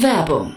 Werbung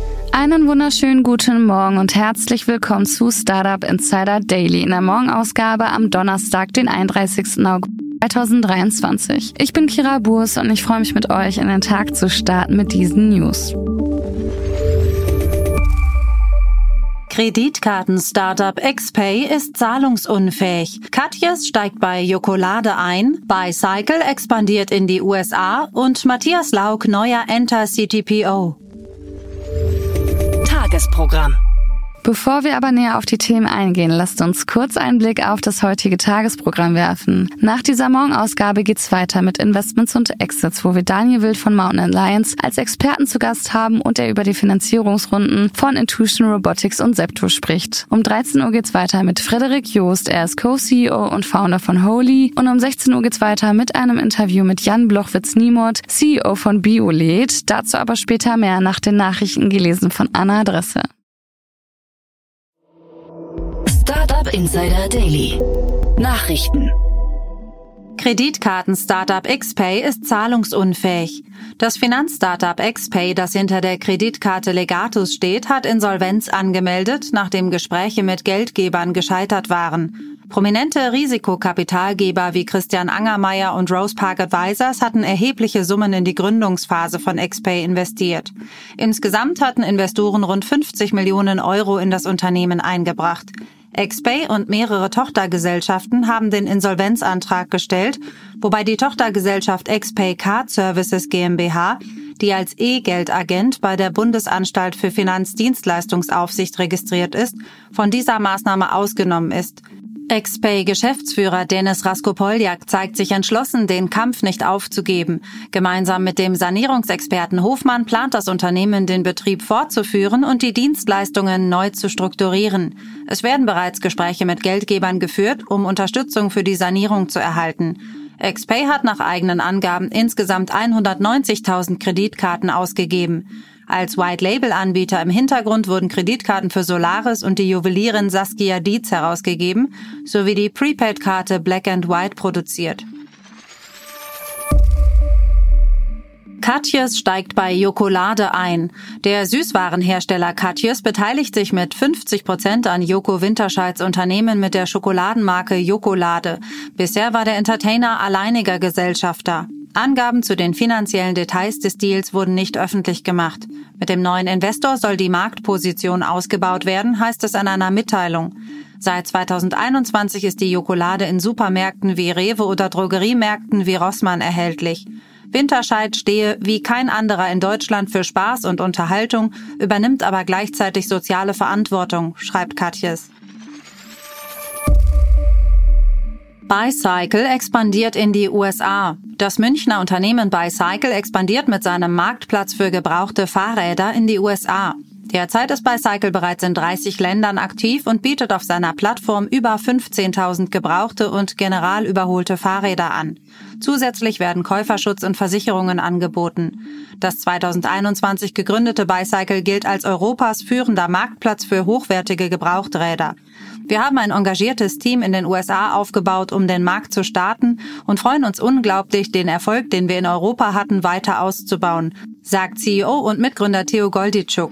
Einen wunderschönen guten Morgen und herzlich willkommen zu Startup Insider Daily in der Morgenausgabe am Donnerstag, den 31. August. 2023. Ich bin Kira Burs und ich freue mich mit euch in den Tag zu starten mit diesen News. Kreditkarten-Startup XPay ist zahlungsunfähig. Katjes steigt bei Jokolade ein, Bicycle expandiert in die USA und Matthias Lauk neuer Enter CTPO. Tagesprogramm. Bevor wir aber näher auf die Themen eingehen, lasst uns kurz einen Blick auf das heutige Tagesprogramm werfen. Nach dieser Morgenausgabe geht's weiter mit Investments und Exits, wo wir Daniel Wild von Mountain Alliance als Experten zu Gast haben und er über die Finanzierungsrunden von Intuition Robotics und Septo spricht. Um 13 Uhr geht's weiter mit Frederik Joost, er ist Co-CEO und Founder von Holy und um 16 Uhr geht's weiter mit einem Interview mit Jan Blochwitz-Niemot, CEO von Biolet. Dazu aber später mehr nach den Nachrichten gelesen von Anna Adresse. Insider Daily. Nachrichten. Kreditkarten-Startup XPay ist zahlungsunfähig. Das Finanzstartup XPay, das hinter der Kreditkarte Legatus steht, hat Insolvenz angemeldet, nachdem Gespräche mit Geldgebern gescheitert waren. Prominente Risikokapitalgeber wie Christian Angermeier und Rose Park Advisors hatten erhebliche Summen in die Gründungsphase von XPay investiert. Insgesamt hatten Investoren rund 50 Millionen Euro in das Unternehmen eingebracht. XPay und mehrere Tochtergesellschaften haben den Insolvenzantrag gestellt, wobei die Tochtergesellschaft XPay Card Services GmbH, die als E-Geldagent bei der Bundesanstalt für Finanzdienstleistungsaufsicht registriert ist, von dieser Maßnahme ausgenommen ist. Ex-Pay-Geschäftsführer Dennis Raskopoljak zeigt sich entschlossen, den Kampf nicht aufzugeben. Gemeinsam mit dem Sanierungsexperten Hofmann plant das Unternehmen, den Betrieb fortzuführen und die Dienstleistungen neu zu strukturieren. Es werden bereits Gespräche mit Geldgebern geführt, um Unterstützung für die Sanierung zu erhalten. XPay hat nach eigenen Angaben insgesamt 190.000 Kreditkarten ausgegeben. Als White-Label-Anbieter im Hintergrund wurden Kreditkarten für Solaris und die Juwelierin Saskia Dietz herausgegeben, sowie die Prepaid-Karte Black and White produziert. Katjes steigt bei Jokolade ein. Der Süßwarenhersteller Katjes beteiligt sich mit 50 Prozent an Joko Winterscheids Unternehmen mit der Schokoladenmarke Jokolade. Bisher war der Entertainer alleiniger Gesellschafter. Angaben zu den finanziellen Details des Deals wurden nicht öffentlich gemacht. Mit dem neuen Investor soll die Marktposition ausgebaut werden, heißt es in einer Mitteilung. Seit 2021 ist die Jokolade in Supermärkten wie Rewe oder Drogeriemärkten wie Rossmann erhältlich. Winterscheid stehe wie kein anderer in Deutschland für Spaß und Unterhaltung, übernimmt aber gleichzeitig soziale Verantwortung, schreibt Katjes. Bicycle expandiert in die USA. Das Münchner Unternehmen Bicycle expandiert mit seinem Marktplatz für gebrauchte Fahrräder in die USA. Derzeit ist Bicycle bereits in 30 Ländern aktiv und bietet auf seiner Plattform über 15.000 gebrauchte und general überholte Fahrräder an. Zusätzlich werden Käuferschutz und Versicherungen angeboten. Das 2021 gegründete Bicycle gilt als Europas führender Marktplatz für hochwertige Gebrauchträder. Wir haben ein engagiertes Team in den USA aufgebaut, um den Markt zu starten und freuen uns unglaublich, den Erfolg, den wir in Europa hatten, weiter auszubauen, sagt CEO und Mitgründer Theo Golditschuk.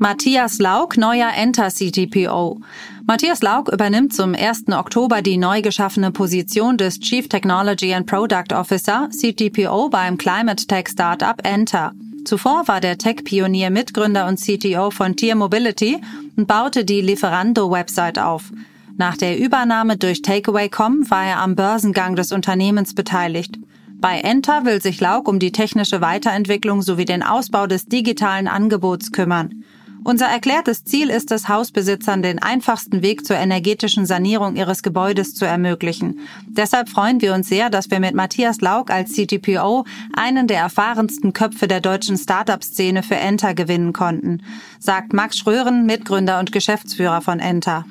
Matthias Lauk, neuer Enter CTPO. Matthias Lauk übernimmt zum 1. Oktober die neu geschaffene Position des Chief Technology and Product Officer CTPO beim Climate Tech Startup Enter. Zuvor war der Tech-Pionier Mitgründer und CTO von Tier Mobility und baute die Lieferando-Website auf. Nach der Übernahme durch Takeaway.com war er am Börsengang des Unternehmens beteiligt. Bei Enter will sich Lauk um die technische Weiterentwicklung sowie den Ausbau des digitalen Angebots kümmern. Unser erklärtes Ziel ist es, Hausbesitzern den einfachsten Weg zur energetischen Sanierung ihres Gebäudes zu ermöglichen. Deshalb freuen wir uns sehr, dass wir mit Matthias Lauk als CTPO einen der erfahrensten Köpfe der deutschen Startup-Szene für Enter gewinnen konnten, sagt Max Schrören, Mitgründer und Geschäftsführer von Enter.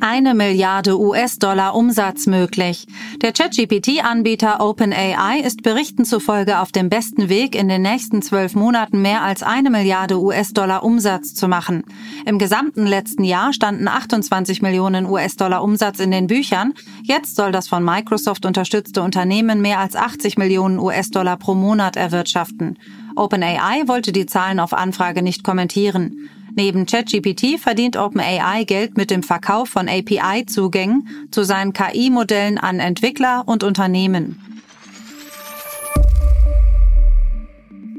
Eine Milliarde US-Dollar Umsatz möglich. Der ChatGPT-Anbieter OpenAI ist Berichten zufolge auf dem besten Weg, in den nächsten zwölf Monaten mehr als eine Milliarde US-Dollar Umsatz zu machen. Im gesamten letzten Jahr standen 28 Millionen US-Dollar Umsatz in den Büchern. Jetzt soll das von Microsoft unterstützte Unternehmen mehr als 80 Millionen US-Dollar pro Monat erwirtschaften. OpenAI wollte die Zahlen auf Anfrage nicht kommentieren. Neben ChatGPT verdient OpenAI Geld mit dem Verkauf von API-Zugängen zu seinen KI-Modellen an Entwickler und Unternehmen.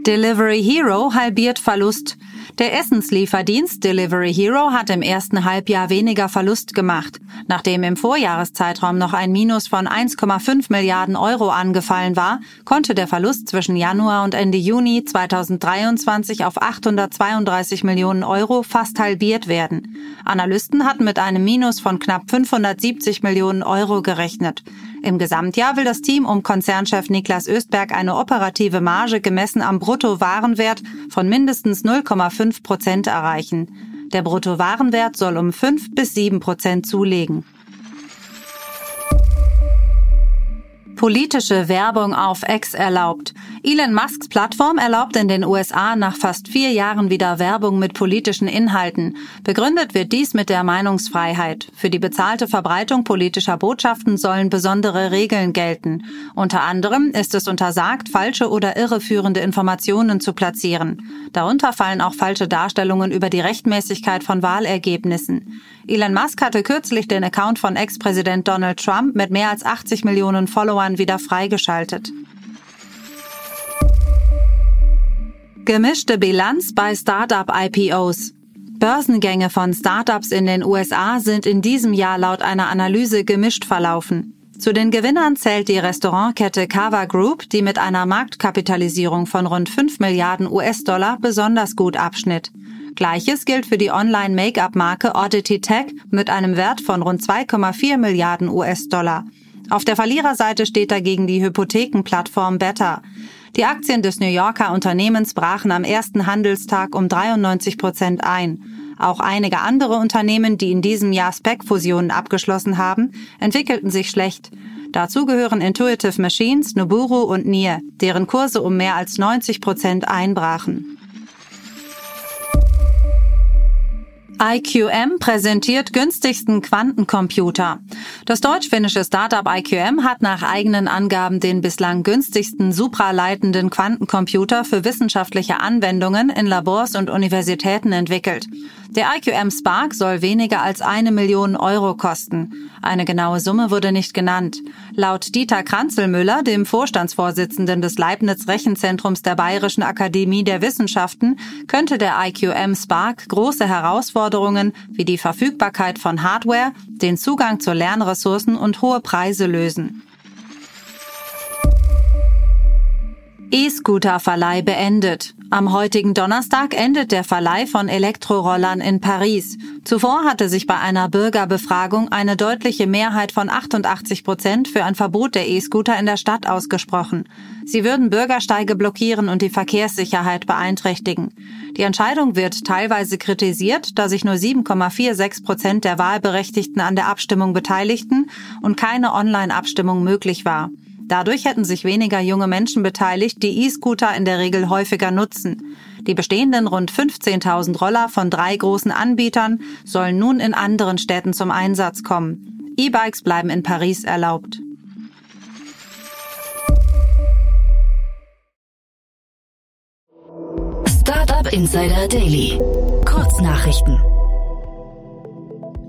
Delivery Hero halbiert Verlust. Der Essenslieferdienst Delivery Hero hat im ersten Halbjahr weniger Verlust gemacht. Nachdem im Vorjahreszeitraum noch ein Minus von 1,5 Milliarden Euro angefallen war, konnte der Verlust zwischen Januar und Ende Juni 2023 auf 832 Millionen Euro fast halbiert werden. Analysten hatten mit einem Minus von knapp 570 Millionen Euro gerechnet. Im Gesamtjahr will das Team um Konzernchef Niklas Östberg eine operative Marge gemessen am Bruttowarenwert von mindestens 0,5 Prozent erreichen. Der Bruttowarenwert soll um 5 bis 7 Prozent zulegen. Politische Werbung auf X erlaubt. Elon Musks Plattform erlaubt in den USA nach fast vier Jahren wieder Werbung mit politischen Inhalten. Begründet wird dies mit der Meinungsfreiheit. Für die bezahlte Verbreitung politischer Botschaften sollen besondere Regeln gelten. Unter anderem ist es untersagt, falsche oder irreführende Informationen zu platzieren. Darunter fallen auch falsche Darstellungen über die Rechtmäßigkeit von Wahlergebnissen. Elon Musk hatte kürzlich den Account von Ex-Präsident Donald Trump mit mehr als 80 Millionen Followern wieder freigeschaltet. Gemischte Bilanz bei Startup-IPOs. Börsengänge von Startups in den USA sind in diesem Jahr laut einer Analyse gemischt verlaufen. Zu den Gewinnern zählt die Restaurantkette Kava Group, die mit einer Marktkapitalisierung von rund 5 Milliarden US-Dollar besonders gut abschnitt. Gleiches gilt für die Online-Make-up-Marke Oddity Tech mit einem Wert von rund 2,4 Milliarden US-Dollar. Auf der Verliererseite steht dagegen die Hypothekenplattform Better. Die Aktien des New Yorker Unternehmens brachen am ersten Handelstag um 93 Prozent ein. Auch einige andere Unternehmen, die in diesem Jahr Spec-Fusionen abgeschlossen haben, entwickelten sich schlecht. Dazu gehören Intuitive Machines, Noburu und Nier, deren Kurse um mehr als 90 Prozent einbrachen. IQM präsentiert günstigsten Quantencomputer. Das deutsch-finnische Startup IQM hat nach eigenen Angaben den bislang günstigsten supraleitenden Quantencomputer für wissenschaftliche Anwendungen in Labors und Universitäten entwickelt. Der IQM Spark soll weniger als eine Million Euro kosten. Eine genaue Summe wurde nicht genannt. Laut Dieter Kranzelmüller, dem Vorstandsvorsitzenden des Leibniz Rechenzentrums der Bayerischen Akademie der Wissenschaften, könnte der IQM Spark große Herausforderungen wie die Verfügbarkeit von Hardware, den Zugang zu Lernressourcen und hohe Preise lösen. E-Scooter-Verleih beendet. Am heutigen Donnerstag endet der Verleih von Elektrorollern in Paris. Zuvor hatte sich bei einer Bürgerbefragung eine deutliche Mehrheit von 88 Prozent für ein Verbot der E-Scooter in der Stadt ausgesprochen. Sie würden Bürgersteige blockieren und die Verkehrssicherheit beeinträchtigen. Die Entscheidung wird teilweise kritisiert, da sich nur 7,46 Prozent der Wahlberechtigten an der Abstimmung beteiligten und keine Online-Abstimmung möglich war. Dadurch hätten sich weniger junge Menschen beteiligt, die E-Scooter in der Regel häufiger nutzen. Die bestehenden rund 15.000 Roller von drei großen Anbietern sollen nun in anderen Städten zum Einsatz kommen. E-Bikes bleiben in Paris erlaubt. Startup Insider Daily. Kurznachrichten.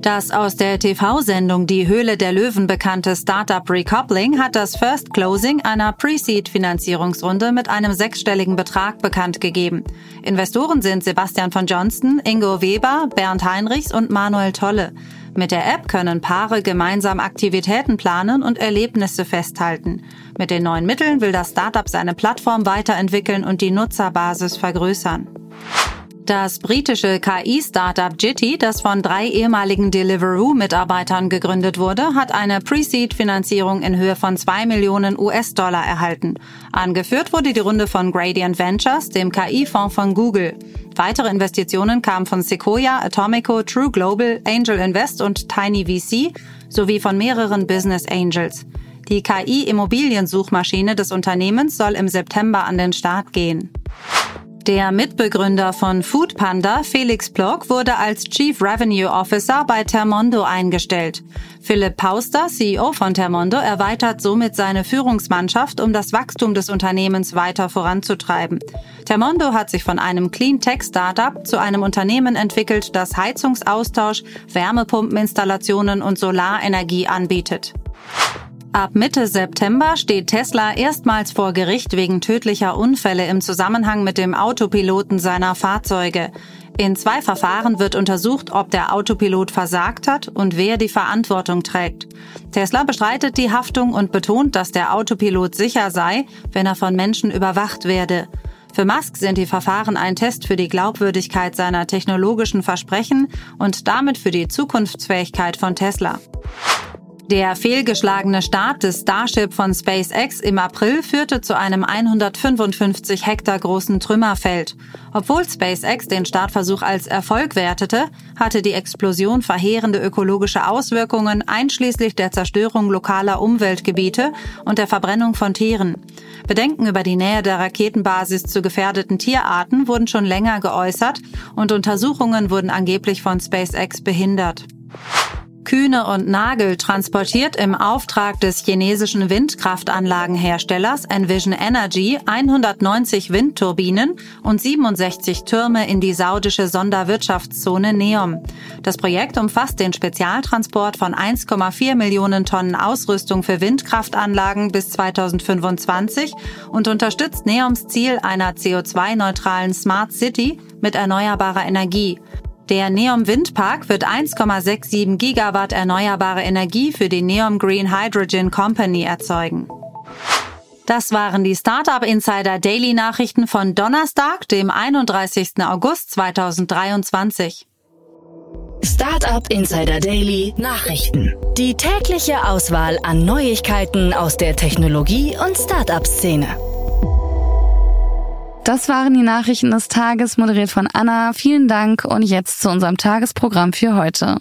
Das aus der TV-Sendung Die Höhle der Löwen bekannte Startup Recoupling hat das First Closing einer Pre-Seed-Finanzierungsrunde mit einem sechsstelligen Betrag bekannt gegeben. Investoren sind Sebastian von Johnston, Ingo Weber, Bernd Heinrichs und Manuel Tolle. Mit der App können Paare gemeinsam Aktivitäten planen und Erlebnisse festhalten. Mit den neuen Mitteln will das Startup seine Plattform weiterentwickeln und die Nutzerbasis vergrößern. Das britische KI-Startup Jitty, das von drei ehemaligen Deliveroo-Mitarbeitern gegründet wurde, hat eine Pre-Seed-Finanzierung in Höhe von zwei Millionen US-Dollar erhalten. Angeführt wurde die Runde von Gradient Ventures, dem KI-Fonds von Google. Weitere Investitionen kamen von Sequoia, Atomico, True Global, Angel Invest und Tiny VC sowie von mehreren Business Angels. Die KI-Immobiliensuchmaschine des Unternehmens soll im September an den Start gehen. Der Mitbegründer von Foodpanda, Felix Plock, wurde als Chief Revenue Officer bei Termondo eingestellt. Philipp Pauster, CEO von Termondo, erweitert somit seine Führungsmannschaft, um das Wachstum des Unternehmens weiter voranzutreiben. Termondo hat sich von einem Clean Tech Startup zu einem Unternehmen entwickelt, das Heizungsaustausch, Wärmepumpeninstallationen und Solarenergie anbietet. Ab Mitte September steht Tesla erstmals vor Gericht wegen tödlicher Unfälle im Zusammenhang mit dem Autopiloten seiner Fahrzeuge. In zwei Verfahren wird untersucht, ob der Autopilot versagt hat und wer die Verantwortung trägt. Tesla bestreitet die Haftung und betont, dass der Autopilot sicher sei, wenn er von Menschen überwacht werde. Für Musk sind die Verfahren ein Test für die Glaubwürdigkeit seiner technologischen Versprechen und damit für die Zukunftsfähigkeit von Tesla. Der fehlgeschlagene Start des Starship von SpaceX im April führte zu einem 155 Hektar großen Trümmerfeld. Obwohl SpaceX den Startversuch als Erfolg wertete, hatte die Explosion verheerende ökologische Auswirkungen einschließlich der Zerstörung lokaler Umweltgebiete und der Verbrennung von Tieren. Bedenken über die Nähe der Raketenbasis zu gefährdeten Tierarten wurden schon länger geäußert und Untersuchungen wurden angeblich von SpaceX behindert. Kühne und Nagel transportiert im Auftrag des chinesischen Windkraftanlagenherstellers Envision Energy 190 Windturbinen und 67 Türme in die saudische Sonderwirtschaftszone NEOM. Das Projekt umfasst den Spezialtransport von 1,4 Millionen Tonnen Ausrüstung für Windkraftanlagen bis 2025 und unterstützt NEOMs Ziel einer CO2-neutralen Smart City mit erneuerbarer Energie. Der Neom Windpark wird 1,67 Gigawatt erneuerbare Energie für die Neom Green Hydrogen Company erzeugen. Das waren die Startup Insider Daily Nachrichten von Donnerstag, dem 31. August 2023. Startup Insider Daily Nachrichten. Die tägliche Auswahl an Neuigkeiten aus der Technologie- und Startup-Szene. Das waren die Nachrichten des Tages, moderiert von Anna. Vielen Dank und jetzt zu unserem Tagesprogramm für heute.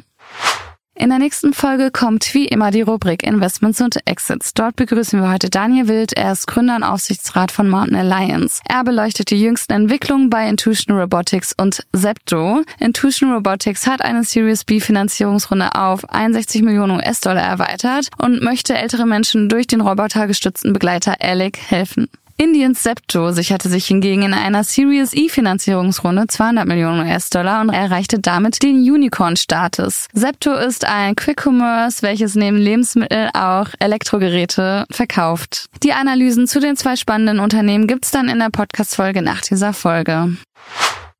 In der nächsten Folge kommt wie immer die Rubrik Investments und Exits. Dort begrüßen wir heute Daniel Wild. Er ist Gründer und Aufsichtsrat von Mountain Alliance. Er beleuchtet die jüngsten Entwicklungen bei Intuition Robotics und Zepto. Intuition Robotics hat eine Series B Finanzierungsrunde auf 61 Millionen US-Dollar erweitert und möchte ältere Menschen durch den robotergestützten Begleiter Alec helfen. Indiens Septo sicherte sich hingegen in einer Series E Finanzierungsrunde 200 Millionen US-Dollar und erreichte damit den Unicorn-Status. Septo ist ein Quick-Commerce, welches neben Lebensmitteln auch Elektrogeräte verkauft. Die Analysen zu den zwei spannenden Unternehmen gibt's dann in der Podcast-Folge nach dieser Folge.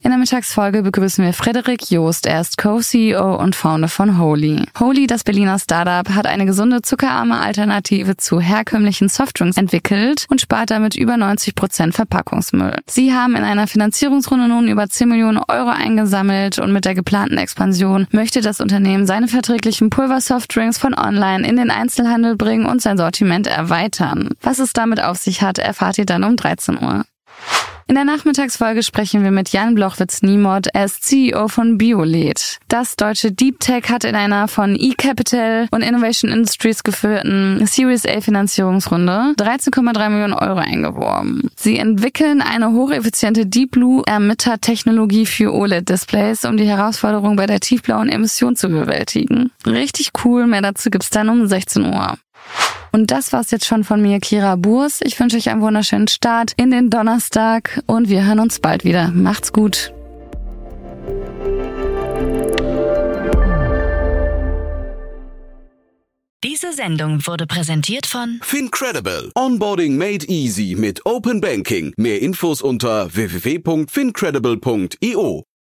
In der Mittagsfolge begrüßen wir Frederik Joost. Er ist Co-CEO und Founder von Holy. Holy, das Berliner Startup, hat eine gesunde, zuckerarme Alternative zu herkömmlichen Softdrinks entwickelt und spart damit über 90 Prozent Verpackungsmüll. Sie haben in einer Finanzierungsrunde nun über 10 Millionen Euro eingesammelt und mit der geplanten Expansion möchte das Unternehmen seine verträglichen Pulver-Softdrinks von online in den Einzelhandel bringen und sein Sortiment erweitern. Was es damit auf sich hat, erfahrt ihr dann um 13 Uhr. In der Nachmittagsfolge sprechen wir mit Jan Blochwitz-Niemod, er ist CEO von Biolet. Das deutsche Deep Tech hat in einer von eCapital und Innovation Industries geführten Series A Finanzierungsrunde 13,3 Millionen Euro eingeworben. Sie entwickeln eine hocheffiziente Deep Blue Emitter-Technologie für OLED-Displays, um die Herausforderung bei der tiefblauen Emission zu bewältigen. Richtig cool, mehr dazu gibt's dann um 16 Uhr. Und das war's jetzt schon von mir, Kira Burs. Ich wünsche euch einen wunderschönen Start in den Donnerstag und wir hören uns bald wieder. Macht's gut. Diese Sendung wurde präsentiert von Fincredible. Onboarding made easy mit Open Banking. Mehr Infos unter www.fincredible.io.